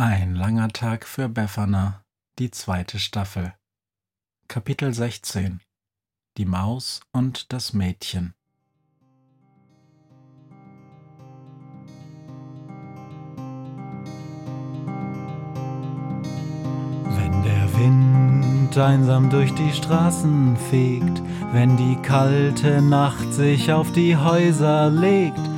Ein langer Tag für Befana, die zweite Staffel. Kapitel 16 Die Maus und das Mädchen. Wenn der Wind einsam durch die Straßen fegt, wenn die kalte Nacht sich auf die Häuser legt,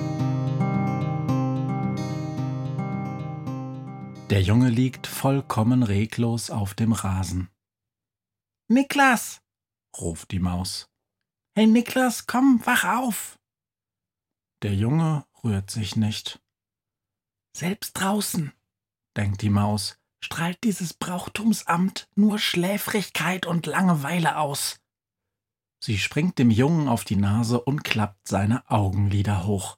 Der Junge liegt vollkommen reglos auf dem Rasen. Niklas, ruft die Maus. hey Niklas, komm, wach auf. Der Junge rührt sich nicht. Selbst draußen, denkt die Maus, strahlt dieses Brauchtumsamt nur Schläfrigkeit und Langeweile aus. Sie springt dem Jungen auf die Nase und klappt seine Augenlider hoch.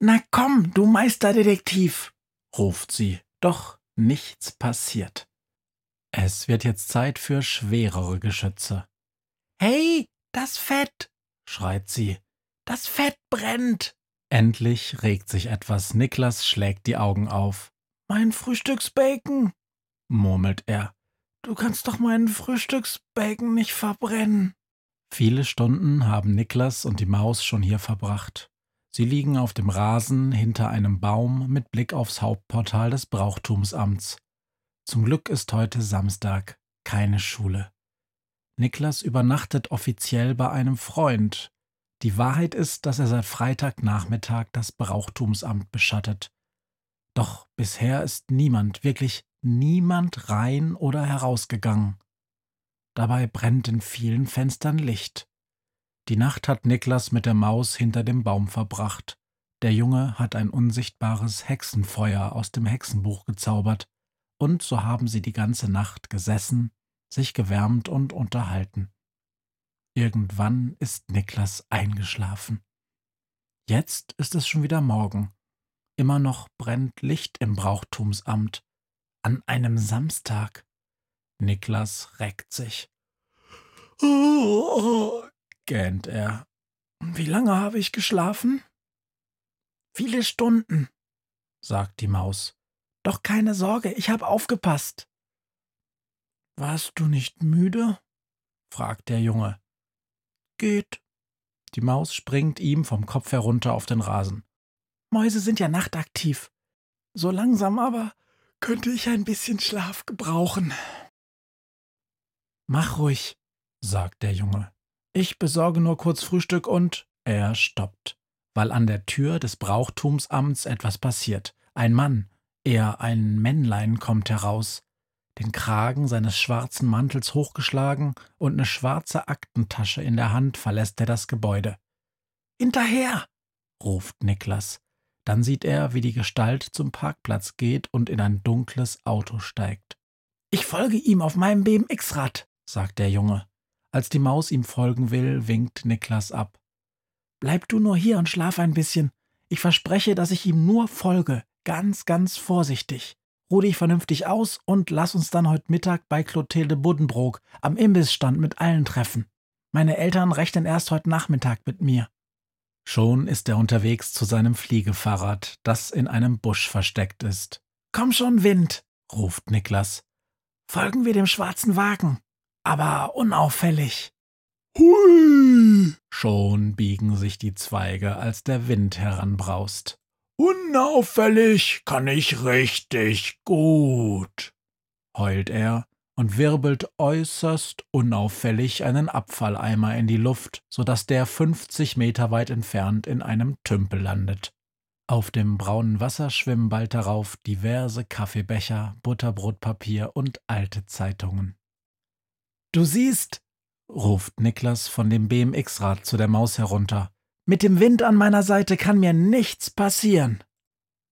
Na komm, du Meisterdetektiv, ruft sie, doch nichts passiert. Es wird jetzt Zeit für schwerere Geschütze. Hey, das Fett, schreit sie. Das Fett brennt. Endlich regt sich etwas. Niklas schlägt die Augen auf. Mein Frühstücksbacon, murmelt er. Du kannst doch meinen Frühstücksbacon nicht verbrennen. Viele Stunden haben Niklas und die Maus schon hier verbracht. Sie liegen auf dem Rasen hinter einem Baum mit Blick aufs Hauptportal des Brauchtumsamts. Zum Glück ist heute Samstag, keine Schule. Niklas übernachtet offiziell bei einem Freund. Die Wahrheit ist, dass er seit Freitagnachmittag das Brauchtumsamt beschattet. Doch bisher ist niemand, wirklich niemand rein oder herausgegangen. Dabei brennt in vielen Fenstern Licht. Die Nacht hat Niklas mit der Maus hinter dem Baum verbracht. Der Junge hat ein unsichtbares Hexenfeuer aus dem Hexenbuch gezaubert, und so haben sie die ganze Nacht gesessen, sich gewärmt und unterhalten. Irgendwann ist Niklas eingeschlafen. Jetzt ist es schon wieder Morgen. Immer noch brennt Licht im Brauchtumsamt. An einem Samstag. Niklas reckt sich. Oh, gähnt er. Wie lange habe ich geschlafen? Viele Stunden, sagt die Maus. Doch keine Sorge, ich habe aufgepasst. Warst du nicht müde? fragt der Junge. Geht. Die Maus springt ihm vom Kopf herunter auf den Rasen. Mäuse sind ja nachtaktiv. So langsam aber könnte ich ein bisschen Schlaf gebrauchen. Mach ruhig, sagt der Junge. Ich besorge nur kurz Frühstück und er stoppt, weil an der Tür des Brauchtumsamts etwas passiert. Ein Mann, eher ein Männlein, kommt heraus, den Kragen seines schwarzen Mantels hochgeschlagen und eine schwarze Aktentasche in der Hand verlässt er das Gebäude. Hinterher! ruft Niklas. Dann sieht er, wie die Gestalt zum Parkplatz geht und in ein dunkles Auto steigt. Ich folge ihm auf meinem BMX-Rad, sagt der Junge. Als die Maus ihm folgen will, winkt Niklas ab. Bleib du nur hier und schlaf ein bisschen. Ich verspreche, dass ich ihm nur folge, ganz, ganz vorsichtig. Ruh dich vernünftig aus und lass uns dann heute Mittag bei Clotilde Buddenbrook am Imbissstand mit allen treffen. Meine Eltern rechnen erst heute Nachmittag mit mir. Schon ist er unterwegs zu seinem Fliegefahrrad, das in einem Busch versteckt ist. Komm schon, Wind, ruft Niklas. Folgen wir dem schwarzen Wagen, aber unauffällig. Hui! Schon biegen sich die Zweige, als der Wind heranbraust. Unauffällig kann ich richtig gut, heult er und wirbelt äußerst unauffällig einen Abfalleimer in die Luft, so dass der 50 Meter weit entfernt in einem Tümpel landet. Auf dem braunen Wasser schwimmen bald darauf diverse Kaffeebecher, Butterbrotpapier und alte Zeitungen. Du siehst, ruft Niklas von dem BMX-Rad zu der Maus herunter. Mit dem Wind an meiner Seite kann mir nichts passieren.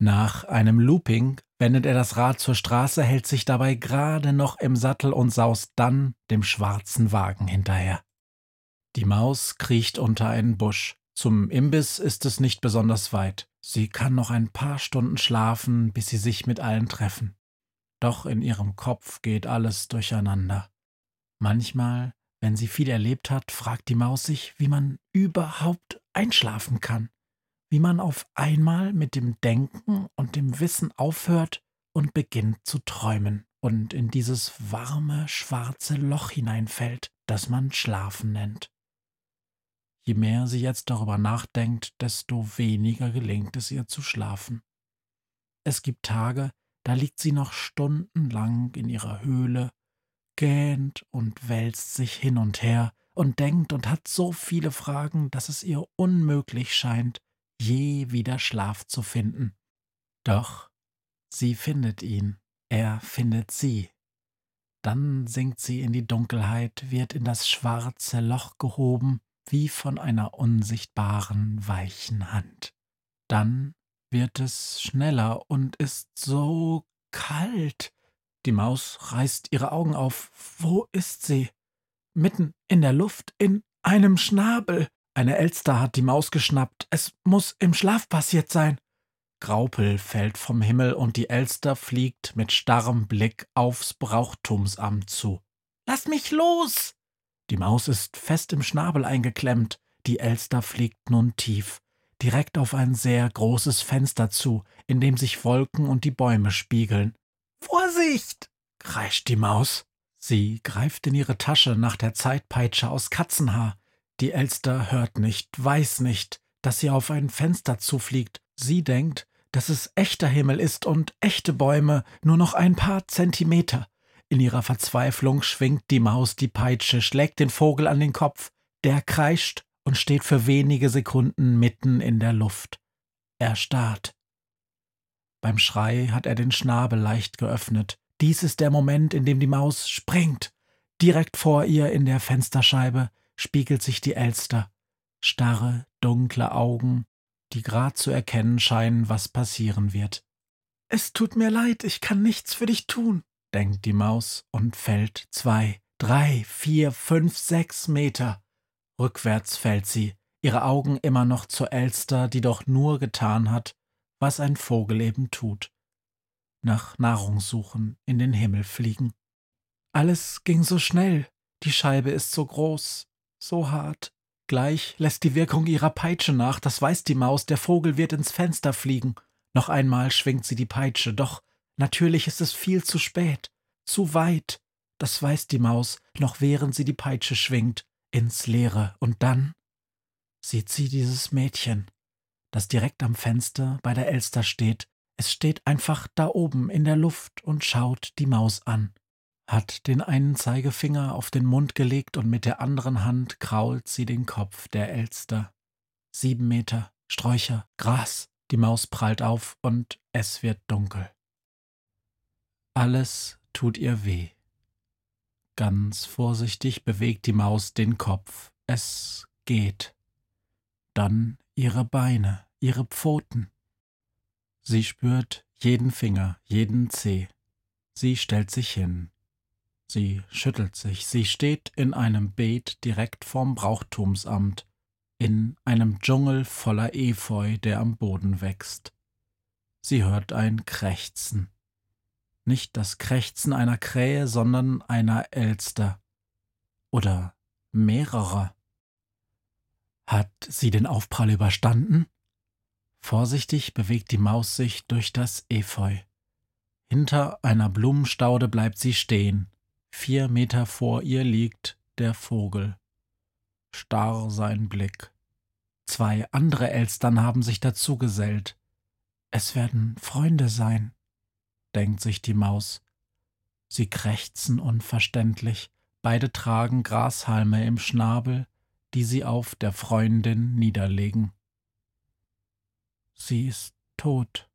Nach einem Looping wendet er das Rad zur Straße, hält sich dabei gerade noch im Sattel und saust dann dem schwarzen Wagen hinterher. Die Maus kriecht unter einen Busch. Zum Imbiss ist es nicht besonders weit. Sie kann noch ein paar Stunden schlafen, bis sie sich mit allen treffen. Doch in ihrem Kopf geht alles durcheinander. Manchmal wenn sie viel erlebt hat, fragt die Maus sich, wie man überhaupt einschlafen kann, wie man auf einmal mit dem Denken und dem Wissen aufhört und beginnt zu träumen und in dieses warme, schwarze Loch hineinfällt, das man Schlafen nennt. Je mehr sie jetzt darüber nachdenkt, desto weniger gelingt es ihr zu schlafen. Es gibt Tage, da liegt sie noch stundenlang in ihrer Höhle gähnt und wälzt sich hin und her und denkt und hat so viele Fragen, dass es ihr unmöglich scheint, je wieder Schlaf zu finden. Doch sie findet ihn, er findet sie. Dann sinkt sie in die Dunkelheit, wird in das schwarze Loch gehoben, wie von einer unsichtbaren, weichen Hand. Dann wird es schneller und ist so kalt, die Maus reißt ihre Augen auf. Wo ist sie? Mitten in der Luft, in einem Schnabel. Eine Elster hat die Maus geschnappt. Es muss im Schlaf passiert sein. Graupel fällt vom Himmel und die Elster fliegt mit starrem Blick aufs Brauchtumsamt zu. Lass mich los! Die Maus ist fest im Schnabel eingeklemmt. Die Elster fliegt nun tief, direkt auf ein sehr großes Fenster zu, in dem sich Wolken und die Bäume spiegeln. Vorsicht! kreischt die Maus. Sie greift in ihre Tasche nach der Zeitpeitsche aus Katzenhaar. Die Elster hört nicht, weiß nicht, dass sie auf ein Fenster zufliegt. Sie denkt, dass es echter Himmel ist und echte Bäume nur noch ein paar Zentimeter. In ihrer Verzweiflung schwingt die Maus die Peitsche, schlägt den Vogel an den Kopf. Der kreischt und steht für wenige Sekunden mitten in der Luft. Er starrt. Beim Schrei hat er den Schnabel leicht geöffnet. Dies ist der Moment, in dem die Maus springt. Direkt vor ihr in der Fensterscheibe spiegelt sich die Elster. Starre, dunkle Augen, die grad zu erkennen scheinen, was passieren wird. Es tut mir leid, ich kann nichts für dich tun, denkt die Maus und fällt zwei, drei, vier, fünf, sechs Meter. Rückwärts fällt sie, ihre Augen immer noch zur Elster, die doch nur getan hat, was ein Vogel eben tut. Nach Nahrung suchen, in den Himmel fliegen. Alles ging so schnell, die Scheibe ist so groß, so hart. Gleich lässt die Wirkung ihrer Peitsche nach, das weiß die Maus, der Vogel wird ins Fenster fliegen. Noch einmal schwingt sie die Peitsche, doch natürlich ist es viel zu spät, zu weit. Das weiß die Maus, noch während sie die Peitsche schwingt, ins Leere. Und dann sieht sie dieses Mädchen, das direkt am Fenster bei der Elster steht. Es steht einfach da oben in der Luft und schaut die Maus an, hat den einen Zeigefinger auf den Mund gelegt und mit der anderen Hand krault sie den Kopf der Elster. Sieben Meter, Sträucher, Gras, die Maus prallt auf und es wird dunkel. Alles tut ihr weh. Ganz vorsichtig bewegt die Maus den Kopf. Es geht. Dann ihre Beine, ihre Pfoten. Sie spürt jeden Finger, jeden Zeh. Sie stellt sich hin. Sie schüttelt sich. Sie steht in einem Beet direkt vorm Brauchtumsamt, in einem Dschungel voller Efeu, der am Boden wächst. Sie hört ein Krächzen. Nicht das Krächzen einer Krähe, sondern einer Elster. Oder mehrerer. Hat sie den Aufprall überstanden? Vorsichtig bewegt die Maus sich durch das Efeu. Hinter einer Blumenstaude bleibt sie stehen. Vier Meter vor ihr liegt der Vogel. Starr sein Blick. Zwei andere Elstern haben sich dazu gesellt. Es werden Freunde sein, denkt sich die Maus. Sie krächzen unverständlich, beide tragen Grashalme im Schnabel, die sie auf der Freundin niederlegen. Sie ist tot.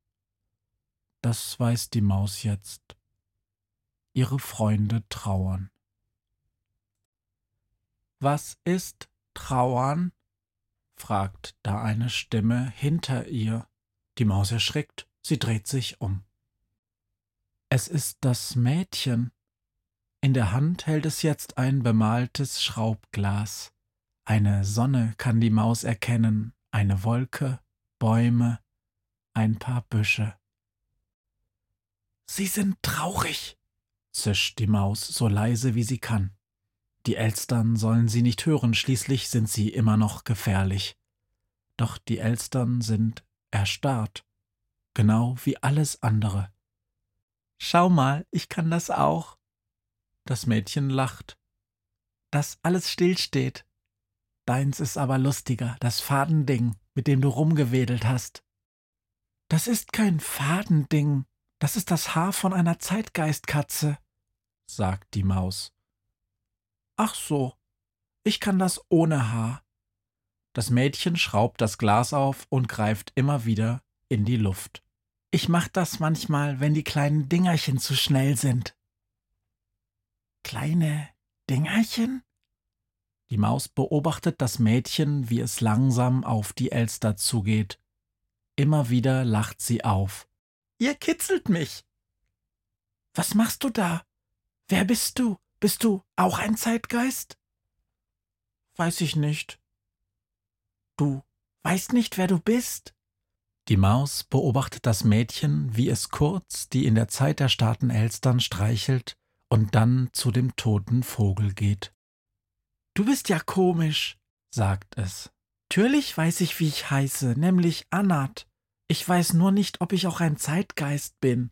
Das weiß die Maus jetzt. Ihre Freunde trauern. Was ist Trauern? fragt da eine Stimme hinter ihr. Die Maus erschrickt, sie dreht sich um. Es ist das Mädchen. In der Hand hält es jetzt ein bemaltes Schraubglas. Eine Sonne kann die Maus erkennen, eine Wolke, Bäume, ein paar Büsche. Sie sind traurig, zischt die Maus so leise wie sie kann. Die Elstern sollen sie nicht hören, schließlich sind sie immer noch gefährlich. Doch die Elstern sind erstarrt, genau wie alles andere. Schau mal, ich kann das auch. Das Mädchen lacht. Dass alles stillsteht. Deins ist aber lustiger, das Fadending, mit dem du rumgewedelt hast. Das ist kein Fadending, das ist das Haar von einer Zeitgeistkatze, sagt die Maus. Ach so, ich kann das ohne Haar. Das Mädchen schraubt das Glas auf und greift immer wieder in die Luft. Ich mach das manchmal, wenn die kleinen Dingerchen zu schnell sind. Kleine Dingerchen? Die Maus beobachtet das Mädchen, wie es langsam auf die Elster zugeht. Immer wieder lacht sie auf. Ihr kitzelt mich. Was machst du da? Wer bist du? Bist du auch ein Zeitgeist? Weiß ich nicht. Du weißt nicht, wer du bist? Die Maus beobachtet das Mädchen, wie es kurz die in der Zeit erstarrten Elstern streichelt und dann zu dem toten Vogel geht. Du bist ja komisch, sagt es. Natürlich weiß ich, wie ich heiße, nämlich Annat. Ich weiß nur nicht, ob ich auch ein Zeitgeist bin.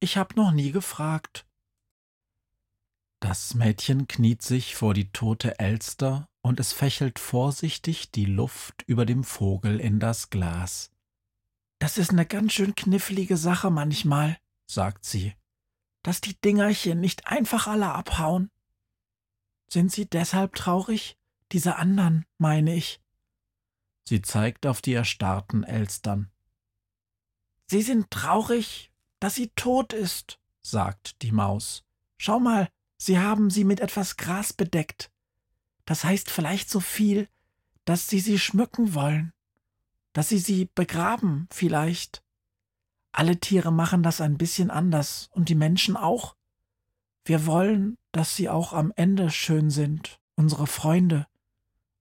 Ich hab noch nie gefragt. Das Mädchen kniet sich vor die tote Elster und es fächelt vorsichtig die Luft über dem Vogel in das Glas. Das ist eine ganz schön knifflige Sache manchmal, sagt sie, dass die Dingerchen nicht einfach alle abhauen. Sind sie deshalb traurig? Diese anderen, meine ich. Sie zeigt auf die erstarrten Elstern. Sie sind traurig, dass sie tot ist, sagt die Maus. Schau mal, Sie haben sie mit etwas Gras bedeckt. Das heißt vielleicht so viel, dass Sie sie schmücken wollen, dass Sie sie begraben vielleicht. Alle Tiere machen das ein bisschen anders und die Menschen auch. Wir wollen, dass sie auch am Ende schön sind, unsere Freunde,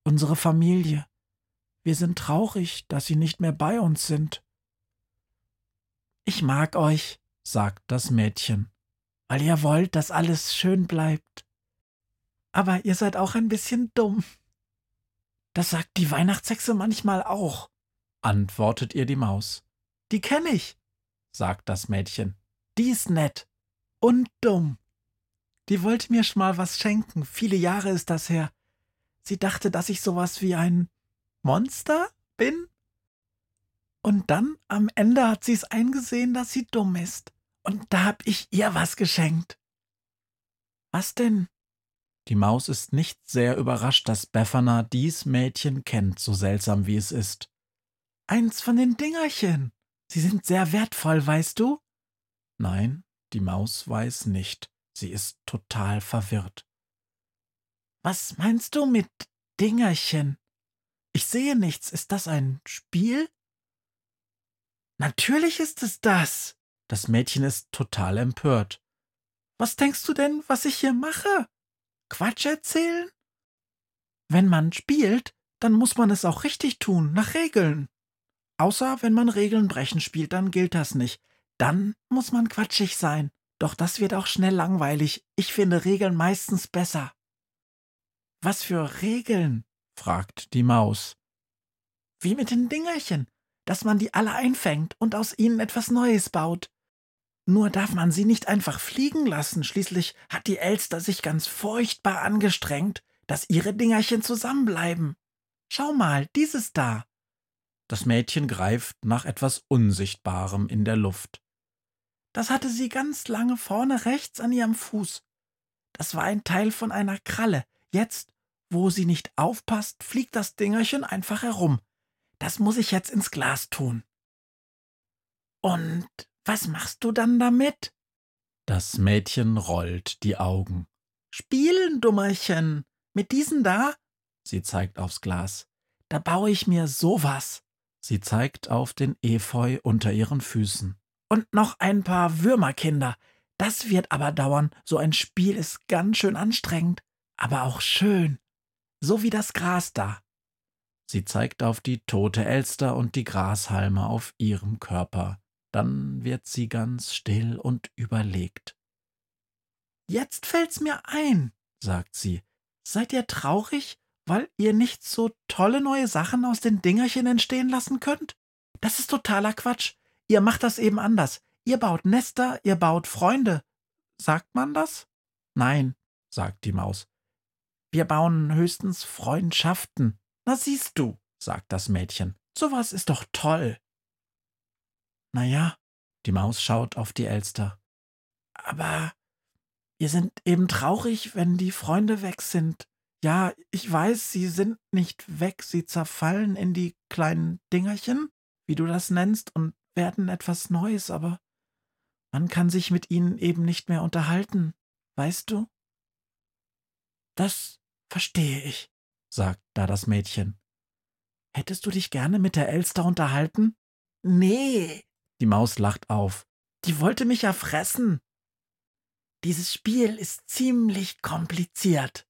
unsere Familie. Wir sind traurig, dass sie nicht mehr bei uns sind. Ich mag euch, sagt das Mädchen weil ihr wollt, dass alles schön bleibt. Aber ihr seid auch ein bisschen dumm. Das sagt die Weihnachtshexe manchmal auch, antwortet ihr die Maus. Die kenne ich, sagt das Mädchen. Die ist nett und dumm. Die wollte mir schon mal was schenken, viele Jahre ist das her. Sie dachte, dass ich sowas wie ein Monster bin? Und dann am Ende hat sie es eingesehen, dass sie dumm ist. Und da hab ich ihr was geschenkt. Was denn? Die Maus ist nicht sehr überrascht, dass Befana dies Mädchen kennt, so seltsam wie es ist. Eins von den Dingerchen. Sie sind sehr wertvoll, weißt du? Nein, die Maus weiß nicht. Sie ist total verwirrt. Was meinst du mit Dingerchen? Ich sehe nichts. Ist das ein Spiel? Natürlich ist es das. Das Mädchen ist total empört. Was denkst du denn, was ich hier mache? Quatsch erzählen? Wenn man spielt, dann muss man es auch richtig tun, nach Regeln. Außer wenn man Regeln brechen spielt, dann gilt das nicht. Dann muss man quatschig sein. Doch das wird auch schnell langweilig. Ich finde Regeln meistens besser. Was für Regeln? fragt die Maus. Wie mit den Dingerchen, dass man die alle einfängt und aus ihnen etwas Neues baut. Nur darf man sie nicht einfach fliegen lassen, schließlich hat die Elster sich ganz furchtbar angestrengt, dass ihre Dingerchen zusammenbleiben. Schau mal, dieses da. Das Mädchen greift nach etwas Unsichtbarem in der Luft. Das hatte sie ganz lange vorne rechts an ihrem Fuß. Das war ein Teil von einer Kralle. Jetzt, wo sie nicht aufpasst, fliegt das Dingerchen einfach herum. Das muss ich jetzt ins Glas tun. Und was machst du dann damit? Das Mädchen rollt die Augen. Spielen, Dummerchen. Mit diesen da? Sie zeigt aufs Glas. Da baue ich mir sowas. Sie zeigt auf den Efeu unter ihren Füßen. Und noch ein paar Würmerkinder. Das wird aber dauern. So ein Spiel ist ganz schön anstrengend, aber auch schön. So wie das Gras da. Sie zeigt auf die tote Elster und die Grashalme auf ihrem Körper. Dann wird sie ganz still und überlegt. Jetzt fällt's mir ein, sagt sie. Seid ihr traurig, weil ihr nicht so tolle neue Sachen aus den Dingerchen entstehen lassen könnt? Das ist totaler Quatsch. Ihr macht das eben anders. Ihr baut Nester, ihr baut Freunde. Sagt man das? Nein, sagt die Maus. Wir bauen höchstens Freundschaften. Na siehst du, sagt das Mädchen. Sowas ist doch toll. Na ja, die Maus schaut auf die Elster. Aber ihr sind eben traurig, wenn die Freunde weg sind. Ja, ich weiß, sie sind nicht weg, sie zerfallen in die kleinen Dingerchen, wie du das nennst, und werden etwas Neues, aber man kann sich mit ihnen eben nicht mehr unterhalten, weißt du? Das verstehe ich, sagt da das Mädchen. Hättest du dich gerne mit der Elster unterhalten? Nee, die Maus lacht auf. Die wollte mich ja fressen. Dieses Spiel ist ziemlich kompliziert.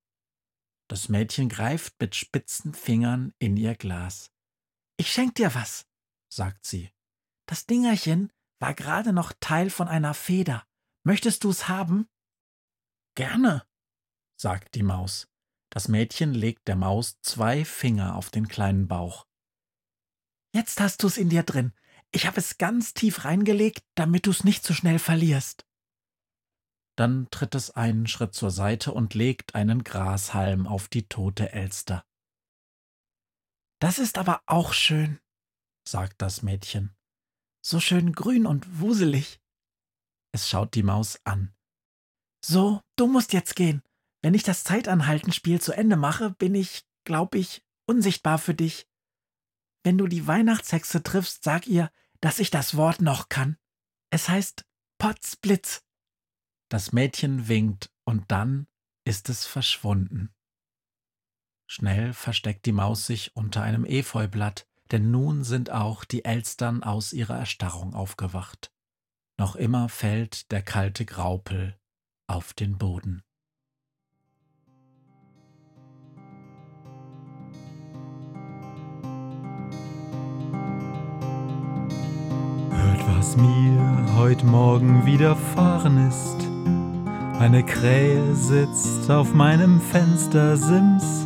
Das Mädchen greift mit spitzen Fingern in ihr Glas. Ich schenk dir was, sagt sie. Das Dingerchen war gerade noch Teil von einer Feder. Möchtest du's haben? Gerne, sagt die Maus. Das Mädchen legt der Maus zwei Finger auf den kleinen Bauch. Jetzt hast du's in dir drin. Ich habe es ganz tief reingelegt, damit du's nicht so schnell verlierst. Dann tritt es einen Schritt zur Seite und legt einen Grashalm auf die tote Elster. Das ist aber auch schön, sagt das Mädchen. So schön grün und wuselig. Es schaut die Maus an. So, du musst jetzt gehen. Wenn ich das Zeitanhaltenspiel zu Ende mache, bin ich, glaub ich, unsichtbar für dich. Wenn du die Weihnachtshexe triffst, sag ihr, dass ich das Wort noch kann. Es heißt Potzblitz. Das Mädchen winkt und dann ist es verschwunden. Schnell versteckt die Maus sich unter einem Efeublatt, denn nun sind auch die Elstern aus ihrer Erstarrung aufgewacht. Noch immer fällt der kalte Graupel auf den Boden. Hört, was mir heut Morgen widerfahren ist eine Krähe sitzt auf meinem Fenstersims